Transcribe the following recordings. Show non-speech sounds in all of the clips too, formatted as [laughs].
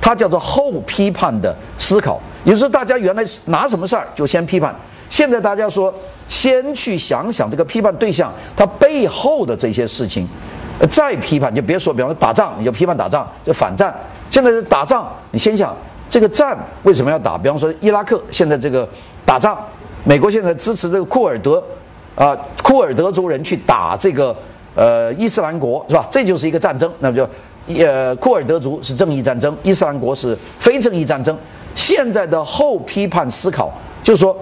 它叫做后批判的思考。也就是大家原来拿什么事儿就先批判，现在大家说先去想想这个批判对象它背后的这些事情，再批判就别说，比方说打仗你就批判打仗，就反战。现在是打仗，你先想这个战为什么要打？比方说伊拉克现在这个打仗，美国现在支持这个库尔德啊，库尔德族人去打这个呃伊斯兰国是吧？这就是一个战争，那么就呃库尔德族是正义战争，伊斯兰国是非正义战争。现在的后批判思考就是说，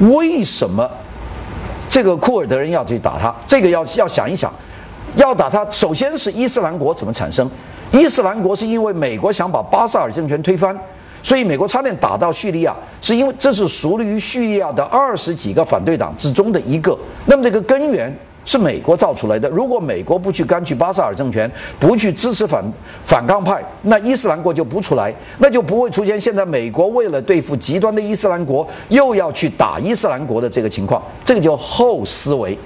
为什么这个库尔德人要去打他？这个要要想一想，要打他，首先是伊斯兰国怎么产生？伊斯兰国是因为美国想把巴萨尔政权推翻，所以美国差点打到叙利亚，是因为这是属于叙利亚的二十几个反对党之中的一个。那么这个根源。是美国造出来的。如果美国不去干预巴萨尔政权，不去支持反反抗派，那伊斯兰国就不出来，那就不会出现现在美国为了对付极端的伊斯兰国，又要去打伊斯兰国的这个情况。这个叫后思维，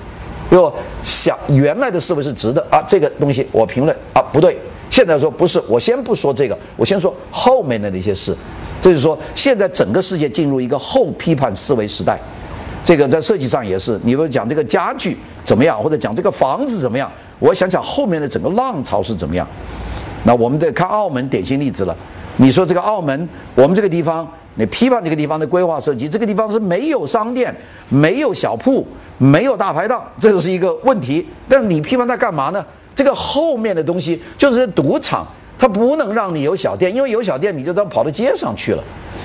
就想原来的思维是直的啊，这个东西我评论啊不对。现在说不是，我先不说这个，我先说后面的那些事。就是说，现在整个世界进入一个后批判思维时代。这个在设计上也是，你们讲这个家具怎么样，或者讲这个房子怎么样？我想想后面的整个浪潮是怎么样。那我们得看澳门典型例子了。你说这个澳门，我们这个地方，你批判这个地方的规划设计，这个地方是没有商店、没有小铺、没有大排档，这就是一个问题。但你批判它干嘛呢？这个后面的东西就是赌场，它不能让你有小店，因为有小店你就都跑到街上去了。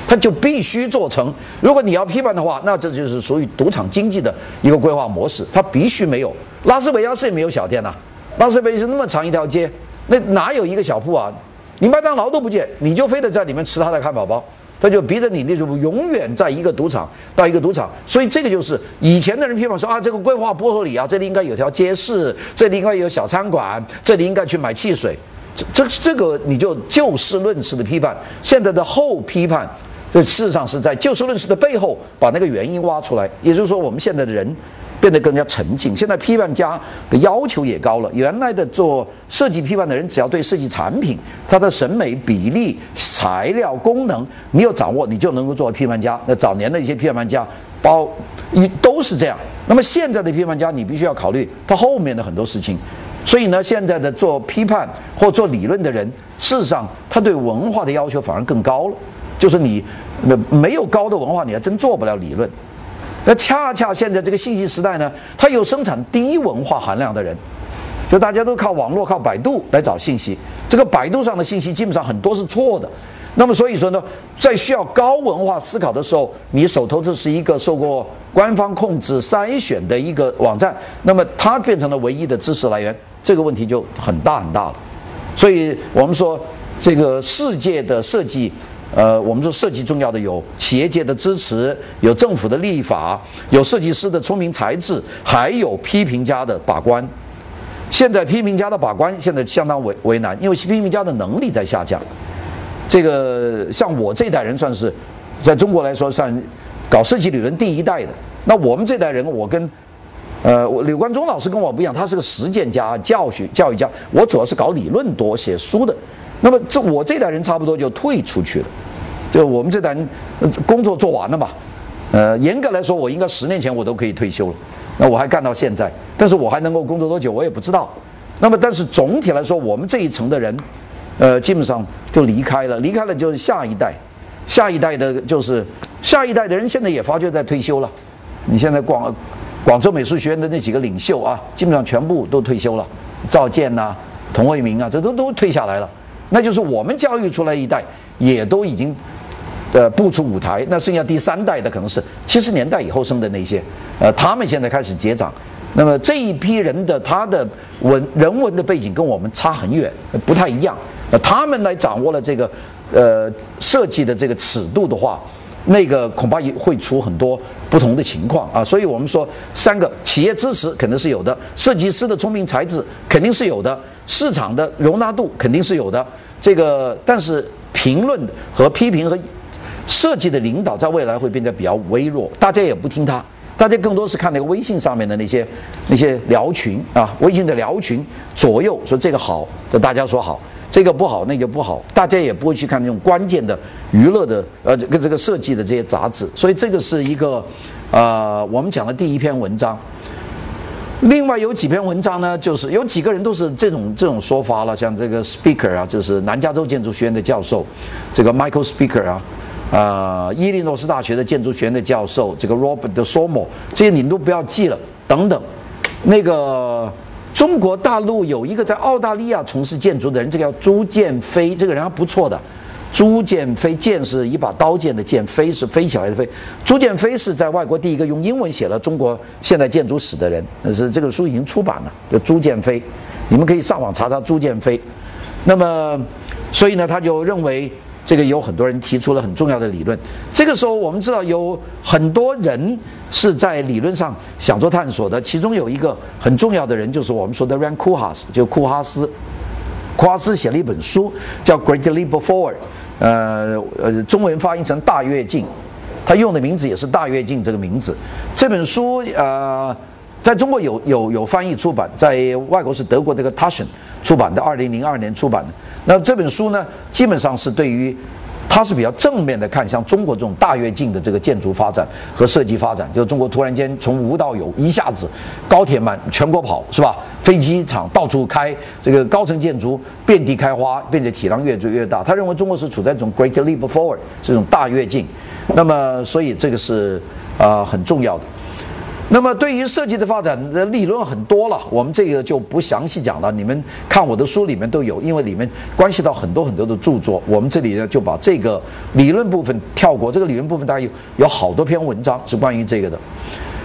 它就必须做成。如果你要批判的话，那这就是属于赌场经济的一个规划模式。它必须没有。拉斯维加斯也没有小店呐，拉斯维加斯那么长一条街，那哪有一个小铺啊？你麦当劳都不见，你就非得在里面吃他的汉堡包，他就逼着你那种永远在一个赌场到一个赌场。所以这个就是以前的人批判说啊，这个规划不合理啊，这里应该有条街市，这里应该有小餐馆，这里应该去买汽水。这这这个你就就事论事的批判。现在的后批判。这事实上是在就事论事的背后把那个原因挖出来，也就是说，我们现在的人变得更加沉静。现在批判家的要求也高了。原来的做设计批判的人，只要对设计产品、它的审美比例、材料、功能你有掌握，你就能够做批判家。那早年的一些批判家，包一都是这样。那么现在的批判家，你必须要考虑他后面的很多事情。所以呢，现在的做批判或做理论的人，事实上他对文化的要求反而更高了。就是你，那没有高的文化，你还真做不了理论。那恰恰现在这个信息时代呢，它有生产低文化含量的人，就大家都靠网络、靠百度来找信息。这个百度上的信息基本上很多是错的。那么所以说呢，在需要高文化思考的时候，你手头这是一个受过官方控制筛选的一个网站，那么它变成了唯一的知识来源，这个问题就很大很大了。所以我们说，这个世界的设计。呃，我们说设计重要的有企业界的支持，有政府的立法，有设计师的聪明才智，还有批评家的把关。现在批评家的把关现在相当为为难，因为批评家的能力在下降。这个像我这代人算是在中国来说算搞设计理论第一代的。那我们这代人，我跟呃柳冠中老师跟我不一样，他是个实践家、教学教育家，我主要是搞理论多、写书的。那么这我这代人差不多就退出去了，就我们这代人工作做完了嘛，呃，严格来说我应该十年前我都可以退休了，那我还干到现在，但是我还能够工作多久我也不知道。那么但是总体来说，我们这一层的人，呃，基本上就离开了，离开了就是下一代，下一代的就是下一代的人现在也发觉在退休了。你现在广广州美术学院的那几个领袖啊，基本上全部都退休了，赵建呐、童卫明啊，这都都退下来了。那就是我们教育出来一代，也都已经，呃，步出舞台。那剩下第三代的可能是七十年代以后生的那些，呃，他们现在开始结长。那么这一批人的他的文人文的背景跟我们差很远，不太一样。那他们来掌握了这个，呃，设计的这个尺度的话，那个恐怕也会出很多不同的情况啊。所以我们说，三个企业支持肯定是有的，设计师的聪明才智肯定是有的。市场的容纳度肯定是有的，这个但是评论和批评和设计的领导在未来会变得比较微弱，大家也不听他，大家更多是看那个微信上面的那些那些聊群啊，微信的聊群左右说这个好，就大家说好，这个不好，那个不好，大家也不会去看那种关键的娱乐的呃这个这个设计的这些杂志。所以这个是一个呃我们讲的第一篇文章。另外有几篇文章呢，就是有几个人都是这种这种说法了，像这个 Speaker 啊，就是南加州建筑学院的教授，这个 Michael Speaker 啊，呃，伊利诺斯大学的建筑学院的教授，这个 Robert Somo，这些你都不要记了，等等。那个中国大陆有一个在澳大利亚从事建筑的人，这个叫朱建飞，这个人还不错的。朱建飞，剑是一把刀剑的剑，飞是飞起来的飞。朱建飞是在外国第一个用英文写了中国现代建筑史的人，但是这个书已经出版了。叫朱建飞，你们可以上网查查朱建飞。那么，所以呢，他就认为这个有很多人提出了很重要的理论。这个时候，我们知道有很多人是在理论上想做探索的，其中有一个很重要的人就是我们说的 Ran Koolhaas，就库哈斯。库哈斯写了一本书叫《Great Leap Forward》。呃呃，中文发音成大跃进，他用的名字也是大跃进这个名字。这本书呃，在中国有有有翻译出版，在外国是德国这个 Tashen 出版的，二零零二年出版的。那这本书呢，基本上是对于。他是比较正面的看，像中国这种大跃进的这个建筑发展和设计发展，就中国突然间从无到有，一下子高铁满全国跑，是吧？飞机场到处开，这个高层建筑遍地开花，并且体量越做越大。他认为中国是处在一种 great leap forward 这种大跃进，那么所以这个是啊很重要的。那么对于设计的发展的理论很多了，我们这个就不详细讲了。你们看我的书里面都有，因为里面关系到很多很多的著作。我们这里呢就把这个理论部分跳过。这个理论部分大概有有好多篇文章是关于这个的。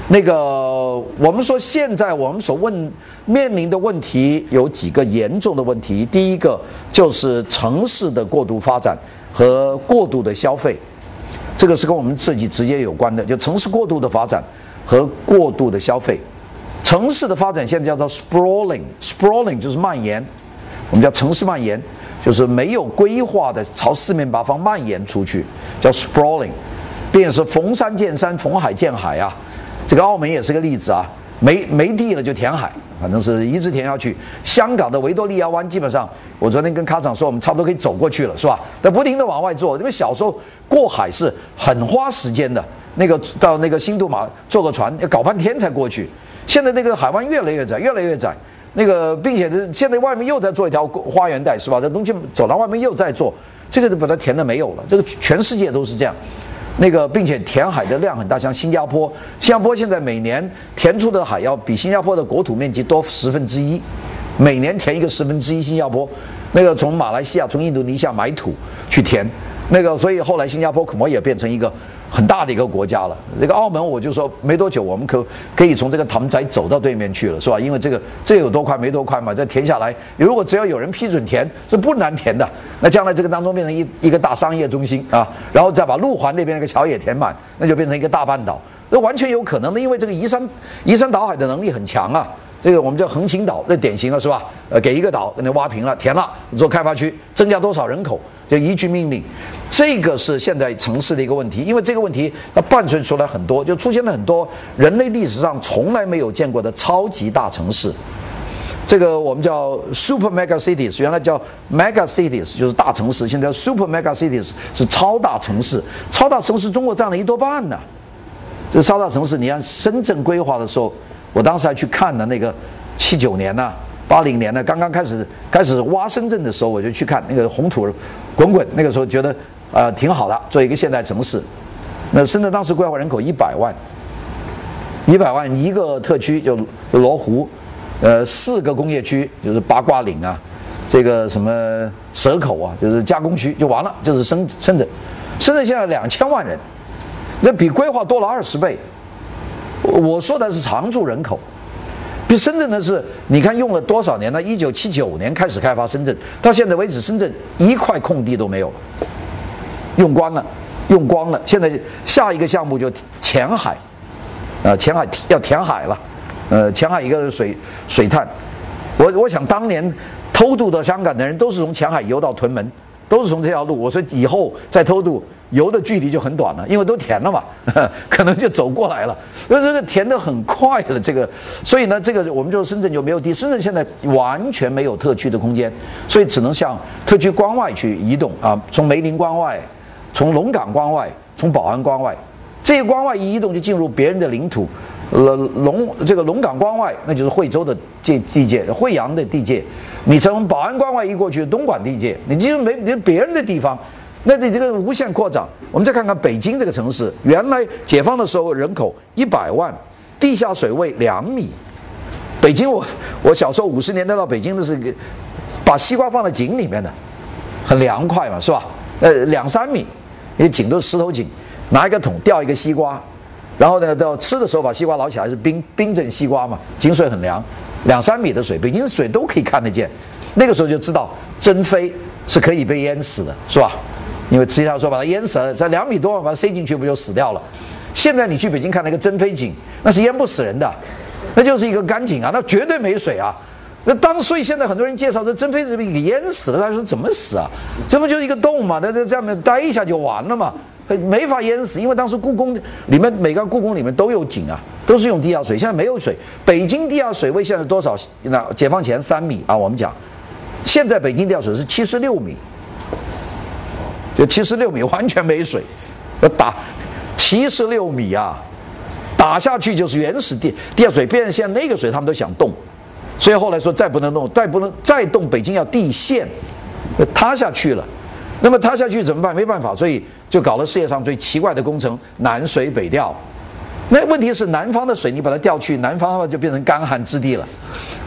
那个我们说现在我们所问面临的问题有几个严重的问题。第一个就是城市的过度发展和过度的消费，这个是跟我们设计直接有关的，就城市过度的发展。和过度的消费，城市的发展现在叫做 sprawling，sprawling 就是蔓延，我们叫城市蔓延，就是没有规划的朝四面八方蔓延出去，叫 sprawling，并且是逢山见山，逢海见海啊。这个澳门也是个例子啊，没没地了就填海，反正是一直填下去。香港的维多利亚湾基本上，我昨天跟卡长说，我们差不多可以走过去了，是吧？但不停的往外做，因为小时候过海是很花时间的。那个到那个新杜马坐个船要搞半天才过去，现在那个海湾越来越窄，越来越窄。那个并且是现在外面又在做一条花园带，是吧？这东西走廊外面又在做，这个就把它填的没有了。这个全世界都是这样。那个并且填海的量很大，像新加坡，新加坡现在每年填出的海要比新加坡的国土面积多十分之一，每年填一个十分之一。新加坡那个从马来西亚、从印度尼西亚买土去填，那个所以后来新加坡可能也变成一个。很大的一个国家了，这个澳门我就说没多久，我们可可以从这个唐宅走到对面去了，是吧？因为这个这有多快没多快嘛，这填下来，如果只要有人批准填，是不难填的。那将来这个当中变成一一个大商业中心啊，然后再把路环那边那个桥也填满，那就变成一个大半岛，那完全有可能的，因为这个移山移山倒海的能力很强啊。这个我们叫横琴岛，那典型了，是吧？呃，给一个岛给你挖平了，填了做开发区，增加多少人口？就一句命令，这个是现在城市的一个问题，因为这个问题它伴随出来很多，就出现了很多人类历史上从来没有见过的超级大城市。这个我们叫 super mega cities，原来叫 mega cities，就是大城市，现在 super mega cities 是超大城市。超大城市中国占了一多半呢。这超大城市，你看深圳规划的时候，我当时还去看了那个七九年呢。八零年呢，刚刚开始开始挖深圳的时候，我就去看那个红土滚滚。那个时候觉得啊挺好的，做一个现代城市。那深圳当时规划人口一百万，一百万一个特区就罗湖，呃四个工业区就是八卦岭啊，这个什么蛇口啊，就是加工区就完了，就是深深圳。深圳现在两千万人，那比规划多了二十倍。我说的是常住人口。比深圳的是，你看用了多少年呢？一九七九年开始开发深圳，到现在为止，深圳一块空地都没有，用光了，用光了。现在下一个项目就前海，啊，前海要填海了，呃，前海一个水水探，我我想当年偷渡到香港的人都是从前海游到屯门，都是从这条路。我说以后再偷渡，游的距离就很短了，因为都填了嘛，[laughs] 可能就走过来了。那这个填的很快了，这个，所以呢，这个我们就深圳就没有地，深圳现在完全没有特区的空间，所以只能向特区关外去移动啊，从梅林关外，从龙岗关外，从宝安关外，这些关外一移动就进入别人的领土。龙龙这个龙岗关外，那就是惠州的界地界，惠阳的地界。你从宝安关外一过去，东莞地界，你就没你别人的地方，那你这个无限扩张。我们再看看北京这个城市，原来解放的时候人口一百万，地下水位两米。北京我我小时候五十年代到北京的是，把西瓜放在井里面的，很凉快嘛，是吧？呃，两三米，因为井都是石头井，拿一个桶吊一个西瓜。然后呢，到吃的时候把西瓜捞起来是冰冰镇西瓜嘛，井水很凉，两三米的水，北京的水都可以看得见。那个时候就知道珍妃是可以被淹死的，是吧？因为实际上说把它淹死了，在两米多把它塞进去不就死掉了？现在你去北京看那个珍妃井，那是淹不死人的，那就是一个干井啊，那绝对没水啊。那当所以现在很多人介绍说珍妃是被给淹死了，他说怎么死啊？这不就是一个洞嘛？那在下面待一下就完了嘛？没法淹死，因为当时故宫里面每个故宫里面都有井啊，都是用地下水。现在没有水，北京地下水位现在是多少？那解放前三米啊，我们讲，现在北京地下水是七十六米，就七十六米完全没水，要打七十六米啊，打下去就是原始地地下水。变成现在那个水他们都想动，所以后来说再不能动，再不能再动，北京要地陷，塌下去了。那么塌下去怎么办？没办法，所以。就搞了世界上最奇怪的工程——南水北调。那问题是南方的水，你把它调去南方的话，就变成干旱之地了。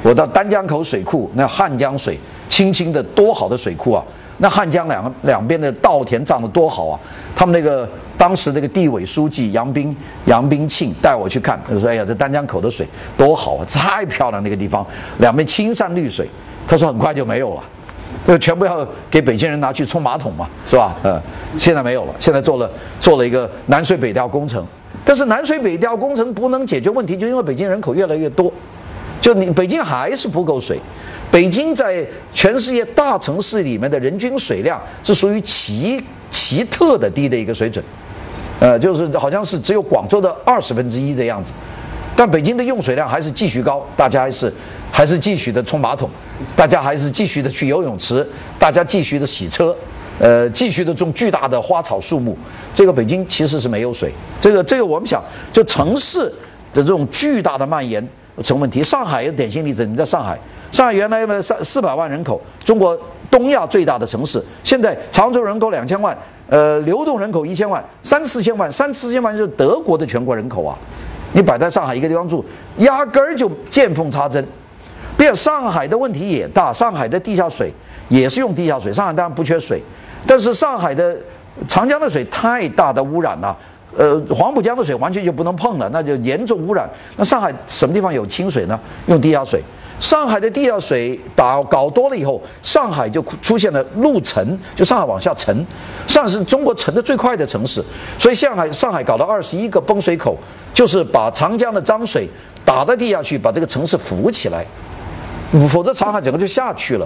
我到丹江口水库，那汉江水，清清的多好的水库啊！那汉江两两边的稻田长得多好啊！他们那个当时那个地委书记杨斌杨斌庆带我去看，他说：“哎呀，这丹江口的水多好啊，太漂亮那个地方，两边青山绿水。”他说：“很快就没有了。”就全部要给北京人拿去冲马桶嘛，是吧？呃，现在没有了，现在做了做了一个南水北调工程，但是南水北调工程不能解决问题，就因为北京人口越来越多，就你北京还是不够水。北京在全世界大城市里面的人均水量是属于奇奇特的低的一个水准，呃，就是好像是只有广州的二十分之一这样子。但北京的用水量还是继续高，大家还是还是继续的冲马桶，大家还是继续的去游泳池，大家继续的洗车，呃，继续的种巨大的花草树木。这个北京其实是没有水，这个这个我们想，就城市的这种巨大的蔓延成问题。上海有典型例子，你在上海，上海原来有三四百万人口，中国东亚最大的城市，现在常住人口两千万，呃，流动人口一千万，三四千万，三四千万就是德国的全国人口啊。你摆在上海一个地方住，压根儿就见缝插针。并且上海的问题也大，上海的地下水也是用地下水。上海当然不缺水，但是上海的长江的水太大的污染了，呃，黄浦江的水完全就不能碰了，那就严重污染。那上海什么地方有清水呢？用地下水。上海的地下水打搞多了以后，上海就出现了陆沉，就上海往下沉。上海是中国沉的最快的城市，所以上海上海搞了二十一个崩水口，就是把长江的脏水打到地下去，把这个城市浮起来，否则上海整个就下去了。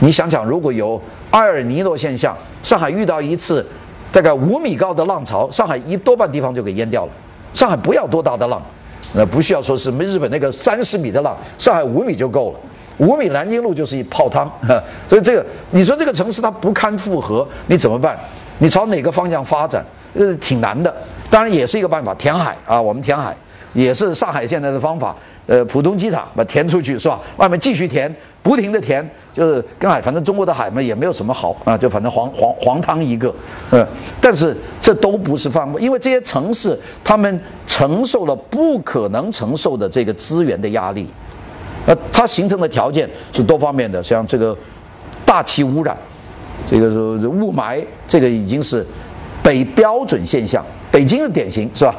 你想想，如果有埃尔尼诺现象，上海遇到一次大概五米高的浪潮，上海一多半地方就给淹掉了。上海不要多大的浪。那不需要说是没日本那个三十米的浪，上海五米就够了，五米南京路就是一泡汤，[laughs] 所以这个你说这个城市它不堪负荷，你怎么办？你朝哪个方向发展？呃，挺难的。当然也是一个办法，填海啊，我们填海也是上海现在的方法。呃，浦东机场把填出去是吧？外面继续填，不停的填，就是跟海，反正中国的海嘛也没有什么好啊，就反正黄黄黄汤一个，嗯。但是这都不是放，因为这些城市他们承受了不可能承受的这个资源的压力，呃，它形成的条件是多方面的，像这个大气污染，这个是雾霾，这个已经是北标准现象，北京的典型是吧？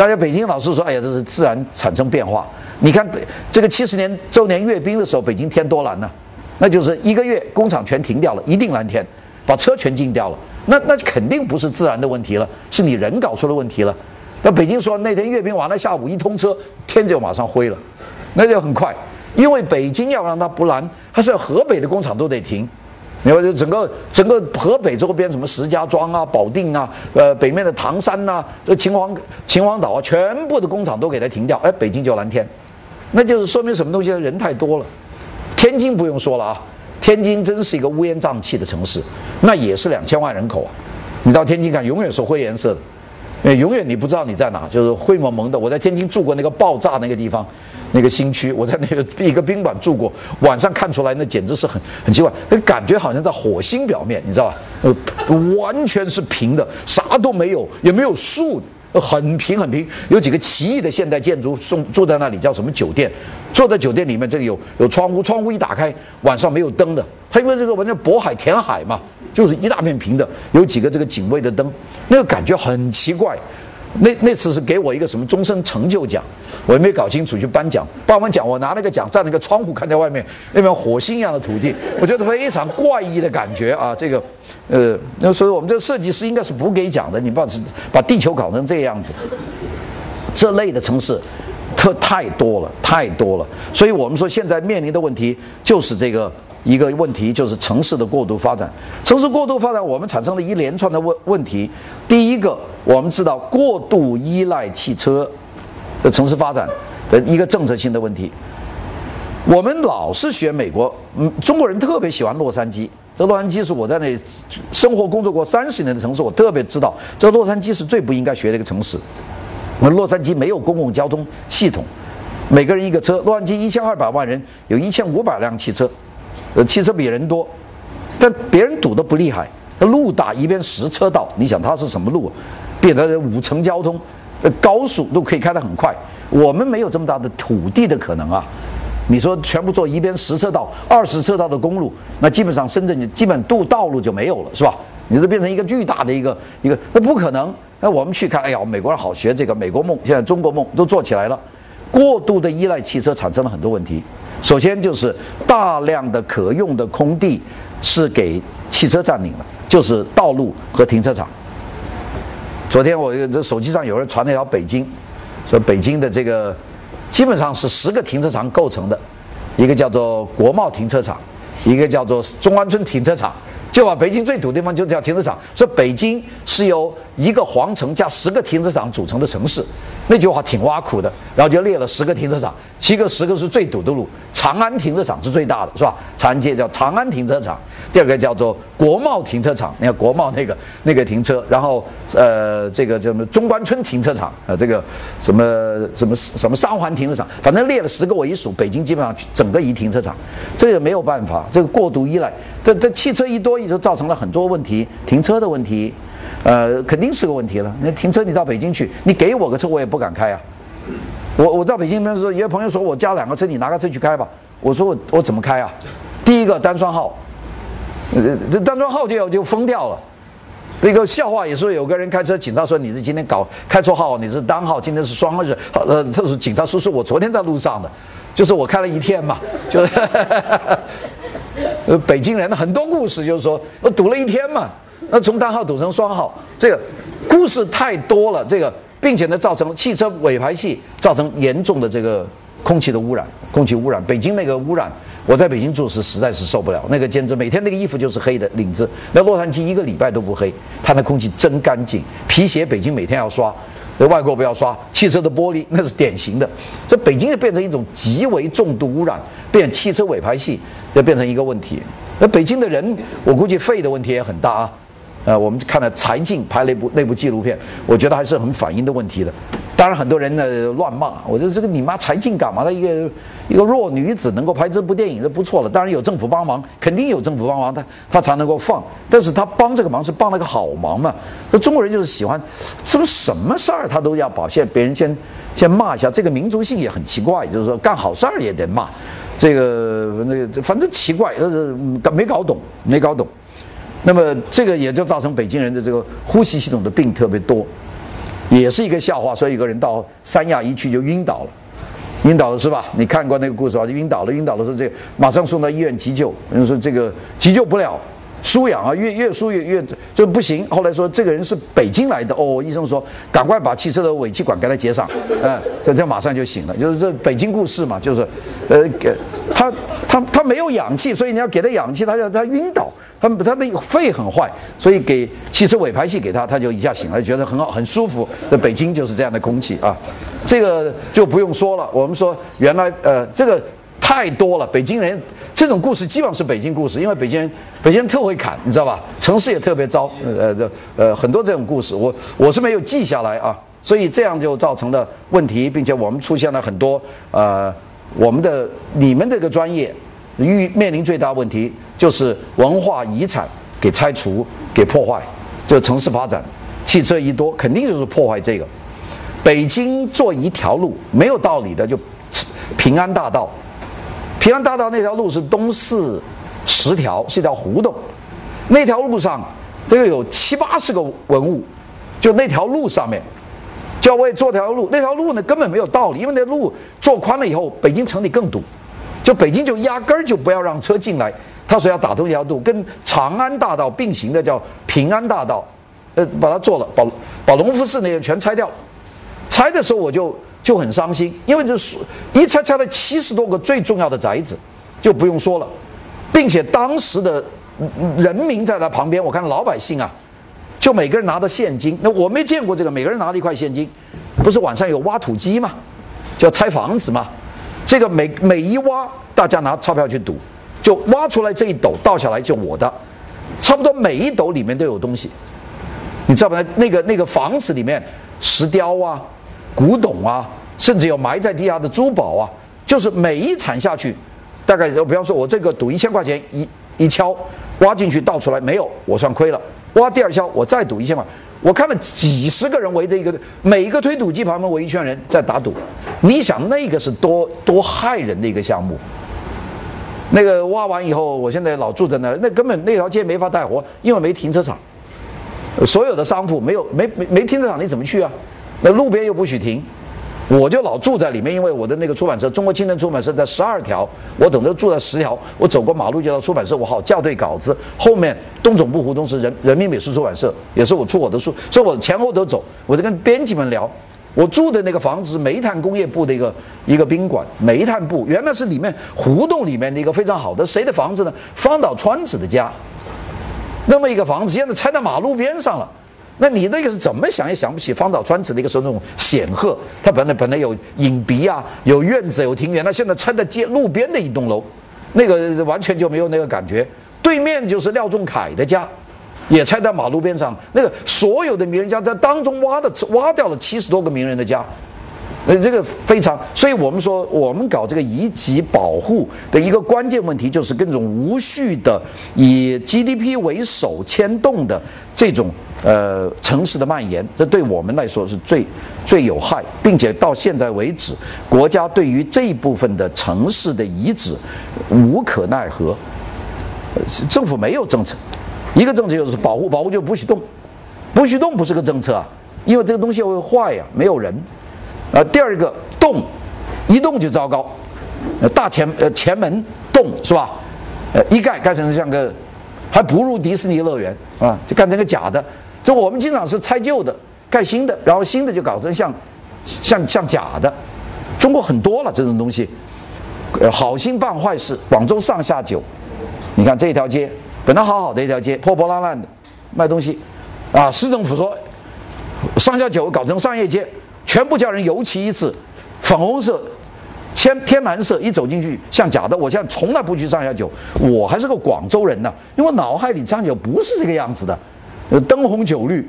大家北京老是说，哎呀，这是自然产生变化。你看这个七十年周年阅兵的时候，北京天多蓝呢，那就是一个月工厂全停掉了，一定蓝天，把车全禁掉了。那那肯定不是自然的问题了，是你人搞出了问题了。那北京说那天阅兵完了，下午一通车，天就马上灰了，那就很快。因为北京要让它不蓝，它是河北的工厂都得停，你看，就整个整个河北周边，什么石家庄啊、保定啊，呃，北面的唐山呐，这秦皇秦皇岛啊，全部的工厂都给它停掉，哎，北京就蓝天，那就是说明什么东西？人太多了。天津不用说了啊，天津真是一个乌烟瘴气的城市，那也是两千万人口啊。你到天津看，永远是灰颜色的，永远你不知道你在哪，就是灰蒙蒙的。我在天津住过那个爆炸那个地方。那个新区，我在那个 [laughs] 一个宾馆住过，晚上看出来那简直是很很奇怪，那感觉好像在火星表面，你知道吧？呃，完全是平的，啥都没有，也没有树，很平很平。有几个奇异的现代建筑，住住在那里叫什么酒店？坐在酒店里面，这里有有窗户，窗户一打开，晚上没有灯的，它因为这个完全渤海填海嘛，就是一大片平的，有几个这个警卫的灯，那个感觉很奇怪。那那次是给我一个什么终身成就奖，我也没搞清楚去颁奖。颁完奖，我拿了个奖，站那个窗户看在外面，那边火星一样的土地，我觉得非常怪异的感觉啊。这个，呃，那所以我们这个设计师应该是不给奖的。你把把地球搞成这样子，这类的城市，特太多了，太多了。所以我们说现在面临的问题就是这个。一个问题就是城市的过度发展。城市过度发展，我们产生了一连串的问问题。第一个，我们知道过度依赖汽车的城市发展的一个政策性的问题。我们老是学美国，嗯，中国人特别喜欢洛杉矶。这洛杉矶是我在那里生活工作过三十年的城市，我特别知道，这洛杉矶是最不应该学的一个城市。我们洛杉矶没有公共交通系统，每个人一个车。洛杉矶一千二百万人，有一千五百辆汽车。呃，汽车比人多，但别人堵得不厉害。那路大，一边十车道，你想它是什么路？变得五层交通，呃，高速都可以开得很快。我们没有这么大的土地的可能啊！你说全部做一边十车道、二十车道的公路，那基本上深圳就基本度道路就没有了，是吧？你都变成一个巨大的一个一个，那不可能。那我们去看，哎呀，美国人好学这个美国梦，现在中国梦都做起来了。过度的依赖汽车产生了很多问题。首先就是大量的可用的空地是给汽车占领了，就是道路和停车场。昨天我这手机上有人传了一条北京，说北京的这个基本上是十个停车场构成的，一个叫做国贸停车场，一个叫做中关村停车场。就把北京最堵的地方就叫停车场，说北京是由一个皇城加十个停车场组成的城市，那句话挺挖苦的。然后就列了十个停车场，七个十个是最堵的路，长安停车场是最大的，是吧？长安街叫长安停车场，第二个叫做国贸停车场，你看国贸那个那个停车，然后呃这个叫什么中关村停车场啊，这个什么什么什么三环停车场，反正列了十个，我一数，北京基本上整个一停车场，这个没有办法，这个过度依赖。这这汽车一多，也就造成了很多问题，停车的问题，呃，肯定是个问题了。那停车，你到北京去，你给我个车，我也不敢开啊。我我到北京，比如说，有个朋友说我加两个车，你拿个车去开吧。我说我我怎么开啊？第一个单双号，呃，这单双号就要就封掉了。那个笑话也是，有个人开车，警察说你是今天搞开错号，你是单号，今天是双号日。呃，他说警察叔叔，我昨天在路上的，就是我开了一天嘛，就。[laughs] 呃，北京人的很多故事就是说，我堵了一天嘛，那从单号堵成双号，这个故事太多了。这个，并且呢，造成汽车尾排气造成严重的这个空气的污染，空气污染。北京那个污染，我在北京住是实在是受不了，那个简直每天那个衣服就是黑的领子。那洛杉矶一个礼拜都不黑，它那空气真干净。皮鞋北京每天要刷。外国不要刷汽车的玻璃，那是典型的。这北京就变成一种极为重度污染，变汽车尾排气就变成一个问题。那北京的人，我估计肺的问题也很大啊。呃，我们看了柴静拍了一部那部纪录片，我觉得还是很反映的问题的。当然，很多人呢乱骂，我觉得这个你妈柴静干嘛？她一个一个弱女子能够拍这部电影，这不错了。当然有政府帮忙，肯定有政府帮忙，她她才能够放。但是她帮这个忙是帮了个好忙嘛？那中国人就是喜欢，这么什么事儿他都要把先别人先先骂一下，这个民族性也很奇怪，就是说干好事儿也得骂，这个那个反正奇怪，呃，没搞懂，没搞懂。那么这个也就造成北京人的这个呼吸系统的病特别多，也是一个笑话。说有个人到三亚一去就晕倒了，晕倒了是吧？你看过那个故事吧？就晕倒了，晕倒了说这马上送到医院急救，人说这个急救不了，输氧啊，越越输越越就不行。后来说这个人是北京来的，哦，医生说赶快把汽车的尾气管给他接上，嗯，这这马上就醒了。就是这北京故事嘛，就是，呃，给他他他没有氧气，所以你要给他氧气，他就他晕倒，他他的肺很坏，所以给汽车尾排气给他，他就一下醒了，觉得很好很舒服。那北京就是这样的空气啊，这个就不用说了。我们说原来呃这个。太多了，北京人这种故事基本上是北京故事，因为北京人北京人特会砍，你知道吧？城市也特别糟，呃呃呃，很多这种故事，我我是没有记下来啊，所以这样就造成了问题，并且我们出现了很多呃，我们的你们这个专业遇面临最大问题就是文化遗产给拆除、给破坏，就城市发展，汽车一多，肯定就是破坏这个。北京做一条路没有道理的，就平安大道。平安大道那条路是东四十条，是一条胡同。那条路上，这个有七八十个文物，就那条路上面，就要为做条路。那条路呢根本没有道理，因为那路做宽了以后，北京城里更堵。就北京就压根儿就不要让车进来。他说要打通一条路，跟长安大道并行的叫平安大道，呃，把它做了，把把隆福寺那些全拆掉。拆的时候我就。就很伤心，因为这是一拆拆了七十多个最重要的宅子，就不用说了，并且当时的人民在他旁边，我看老百姓啊，就每个人拿着现金，那我没见过这个，每个人拿了一块现金，不是晚上有挖土机吗？就要拆房子嘛，这个每每一挖，大家拿钞票去赌，就挖出来这一斗倒下来就我的，差不多每一斗里面都有东西，你知道吧？那个那个房子里面石雕啊。古董啊，甚至有埋在地下的珠宝啊，就是每一铲下去，大概就比方说，我这个赌一千块钱，一一敲挖进去倒出来没有，我算亏了。挖第二敲，我再赌一千块。我看了几十个人围着一个，每一个推土机旁边围一圈人在打赌。你想那个是多多害人的一个项目。那个挖完以后，我现在老住在那，那根本那条街没法带活，因为没停车场。所有的商铺没有没没没停车场，你怎么去啊？那路边又不许停，我就老住在里面，因为我的那个出版社中国青年出版社在十二条，我等着住在十条，我走过马路就到出版社，我好校对稿子。后面东总部胡同是人人民美术出版社，也是我出我的书，所以我前后都走，我就跟编辑们聊。我住的那个房子是煤炭工业部的一个一个宾馆，煤炭部原来是里面胡同里面的一个非常好的谁的房子呢？方岛川子的家，那么一个房子现在拆到马路边上了。那你那个是怎么想也想不起方岛川子那个时候那种显赫，他本来本来有影壁啊，有院子，有庭园，那现在拆在街路边的一栋楼，那个完全就没有那个感觉。对面就是廖仲恺的家，也拆在马路边上，那个所有的名人家在当中挖的挖掉了七十多个名人的家。呃，这个非常，所以我们说，我们搞这个遗迹保护的一个关键问题，就是各种无序的以 GDP 为首牵动的这种呃城市的蔓延，这对我们来说是最最有害，并且到现在为止，国家对于这一部分的城市的遗址无可奈何，政府没有政策，一个政策就是保护，保护就不许动，不许动不是个政策啊，因为这个东西会坏呀，没有人。呃，第二个动，一动就糟糕，呃，大前呃前门动是吧？呃，一盖盖成像个，还不如迪士尼乐园啊，就干成个假的。就我们经常是拆旧的盖新的，然后新的就搞成像像像假的。中国很多了这种东西，呃，好心办坏事。广州上下九，你看这一条街本来好好的一条街，破破烂烂的卖东西，啊，市政府说上下九搞成商业街。全部叫人油漆一次，粉红色、天天蓝色，一走进去像假的。我现在从来不去上下九，我还是个广州人呢，因为脑海里上下九不是这个样子的，呃，灯红酒绿，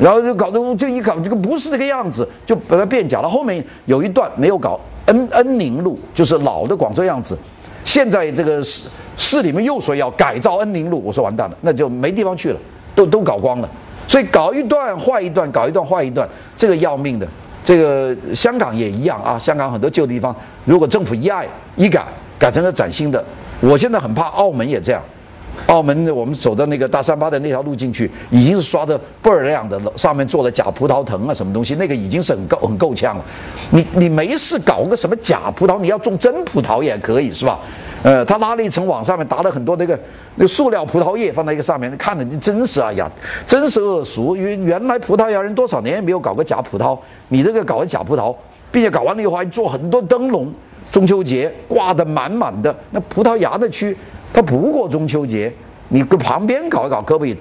然后就搞得就一搞这个不是这个样子，就把它变假了。后面有一段没有搞，恩恩宁路就是老的广州样子，现在这个市市里面又说要改造恩宁路，我说完蛋了，那就没地方去了，都都搞光了，所以搞一段坏一段，搞一段坏一段，这个要命的。这个香港也一样啊，香港很多旧地方，如果政府一爱一改，改成了崭新的，我现在很怕澳门也这样。澳门我们走到那个大三巴的那条路进去，已经是刷的倍儿亮的了，上面做了假葡萄藤啊，什么东西，那个已经是很够很够呛了。你你没事搞个什么假葡萄，你要种真葡萄也可以是吧？呃，他拉了一层网，上面打了很多那个那塑料葡萄叶放在一个上面，看着你真是哎呀，真是恶俗。因为原来葡萄牙人多少年也没有搞过假葡萄，你这个搞个假葡萄，并且搞完了以后还做很多灯笼，中秋节挂的满满的。那葡萄牙的区，他不过中秋节，你搁旁边搞一搞胳膊也？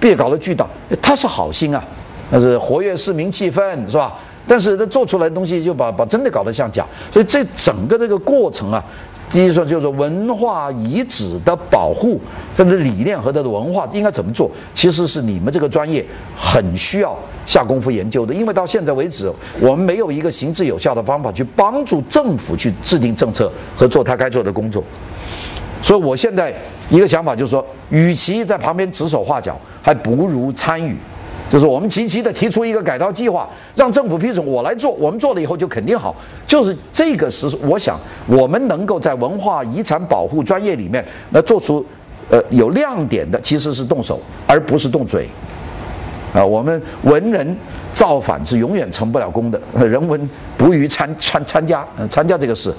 别搞得巨大，他是好心啊，那是活跃市民气氛，是吧？但是他做出来的东西就把把真的搞得像假，所以这整个这个过程啊。第一说就是文化遗址的保护，它的理念和它的文化应该怎么做，其实是你们这个专业很需要下功夫研究的。因为到现在为止，我们没有一个行之有效的方法去帮助政府去制定政策和做他该做的工作。所以我现在一个想法就是说，与其在旁边指手画脚，还不如参与。就是我们积极的提出一个改造计划，让政府批准我来做，我们做了以后就肯定好。就是这个是我想我们能够在文化遗产保护专业里面，那做出呃有亮点的，其实是动手，而不是动嘴。啊，我们文人造反是永远成不了功的，人文不于参参参加参加这个事。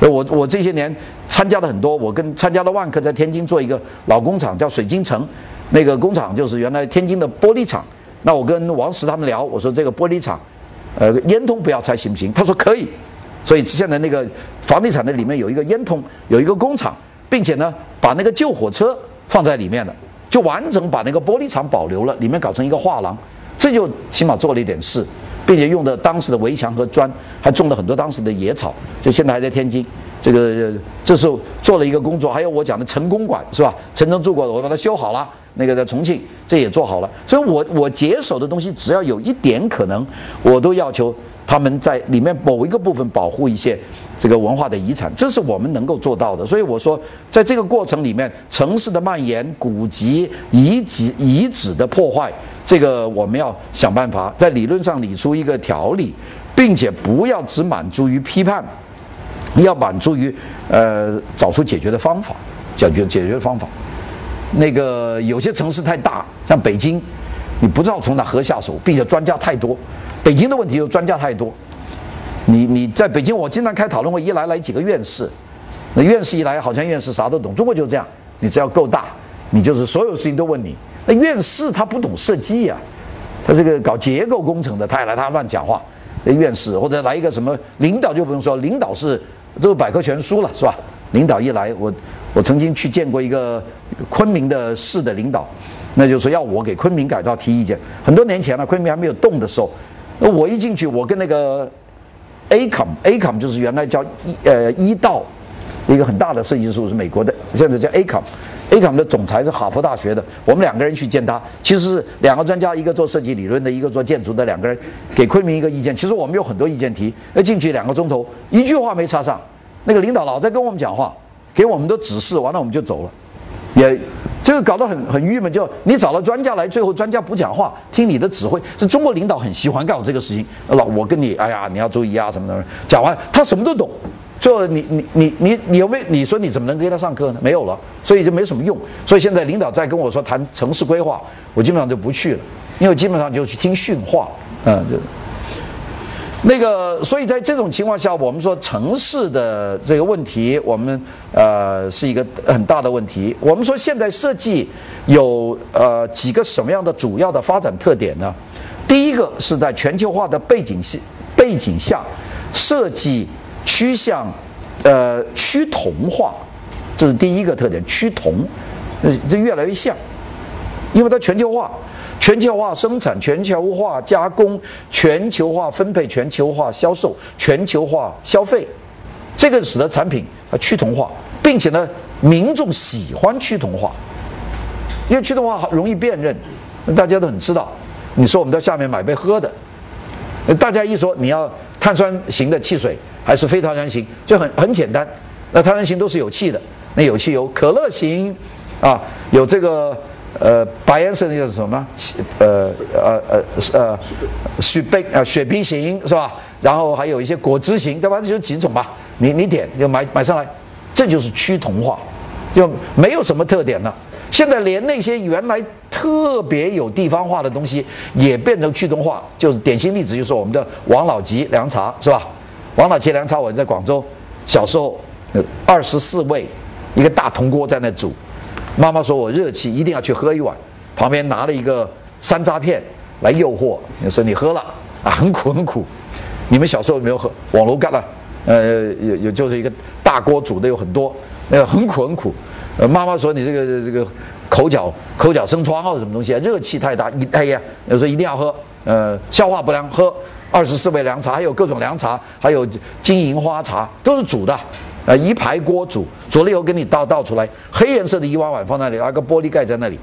我我这些年参加了很多，我跟参加了万科在天津做一个老工厂，叫水晶城。那个工厂就是原来天津的玻璃厂，那我跟王石他们聊，我说这个玻璃厂，呃，烟囱不要拆行不行？他说可以，所以现在那个房地产的里面有一个烟囱，有一个工厂，并且呢把那个旧火车放在里面了，就完整把那个玻璃厂保留了，里面搞成一个画廊，这就起码做了一点事，并且用的当时的围墙和砖，还种了很多当时的野草，就现在还在天津。这个这是做了一个工作，还有我讲的陈公馆是吧？陈诚住过的，我把它修好了。那个在重庆，这也做好了。所以，我我接手的东西，只要有一点可能，我都要求他们在里面某一个部分保护一些这个文化的遗产，这是我们能够做到的。所以我说，在这个过程里面，城市的蔓延、古籍、遗址、遗址的破坏，这个我们要想办法在理论上理出一个条理，并且不要只满足于批判，要满足于呃找出解决的方法，解决解决的方法。那个有些城市太大，像北京，你不知道从哪何下手，并且专家太多。北京的问题就专家太多。你你在北京，我经常开讨论会，一来来几个院士，那院士一来，好像院士啥都懂。中国就这样，你只要够大，你就是所有事情都问你。那院士他不懂设计呀，他这个搞结构工程的，他也来他乱讲话。这院士或者来一个什么领导就不用说，领导是都是百科全书了，是吧？领导一来，我我曾经去见过一个昆明的市的领导，那就是要我给昆明改造提意见。很多年前了，昆明还没有动的时候，我一进去，我跟那个 ACOM，ACOM 就是原来叫一呃一道一个很大的设计师，是美国的，现在叫 ACOM，ACOM 的总裁是哈佛大学的。我们两个人去见他，其实两个专家，一个做设计理论的，一个做建筑的，两个人给昆明一个意见。其实我们有很多意见提，要进去两个钟头，一句话没插上。那个领导老在跟我们讲话，给我们的指示，完了我们就走了，也这个搞得很很郁闷。就你找了专家来，最后专家不讲话，听你的指挥。是中国领导很喜欢干这个事情。老我跟你，哎呀，你要注意啊什么的。讲完他什么都懂，最后你你你你你有没有？你说你怎么能给他上课呢？没有了，所以就没什么用。所以现在领导在跟我说谈城市规划，我基本上就不去了，因为基本上就去听训话，嗯就。那个，所以在这种情况下，我们说城市的这个问题，我们呃是一个很大的问题。我们说现在设计有呃几个什么样的主要的发展特点呢？第一个是在全球化的背景下，背景下设计趋向呃趋同化，这是第一个特点，趋同，这越来越像，因为它全球化。全球化生产、全球化加工、全球化分配、全球化销售、全球化消费，这个使得产品啊趋同化，并且呢，民众喜欢趋同化，因为趋同化好容易辨认，大家都很知道。你说我们到下面买杯喝的，大家一说你要碳酸型的汽水还是非碳酸型，就很很简单。那碳酸型都是有气的，那有汽油，可乐型啊有这个。呃，白颜色那个是什么？呃呃呃呃，雪冰呃雪碧型是吧？然后还有一些果汁型，对吧？这就几种吧。你你点就买买上来，这就是趋同化，就没有什么特点了。现在连那些原来特别有地方化的东西也变成趋同化，就是典型例子就是我们的王老吉凉茶是吧？王老吉凉茶，我在广州小时候二十四味，一个大铜锅在那煮。妈妈说我热气，一定要去喝一碗。旁边拿了一个山楂片来诱惑，你说你喝了啊，很苦很苦。你们小时候有没有喝网楼干了？呃，有有就是一个大锅煮的有很多，那个很苦很苦。妈妈说你这个这个口角口角生疮或什么东西啊，热气太大，一哎呀，有时候一定要喝。呃，消化不良喝二十四味凉茶，还有各种凉茶，还有金银花茶，都是煮的。啊，一排锅煮，煮了以后给你倒倒出来，黑颜色的一碗碗放那里，拿个玻璃盖在那里。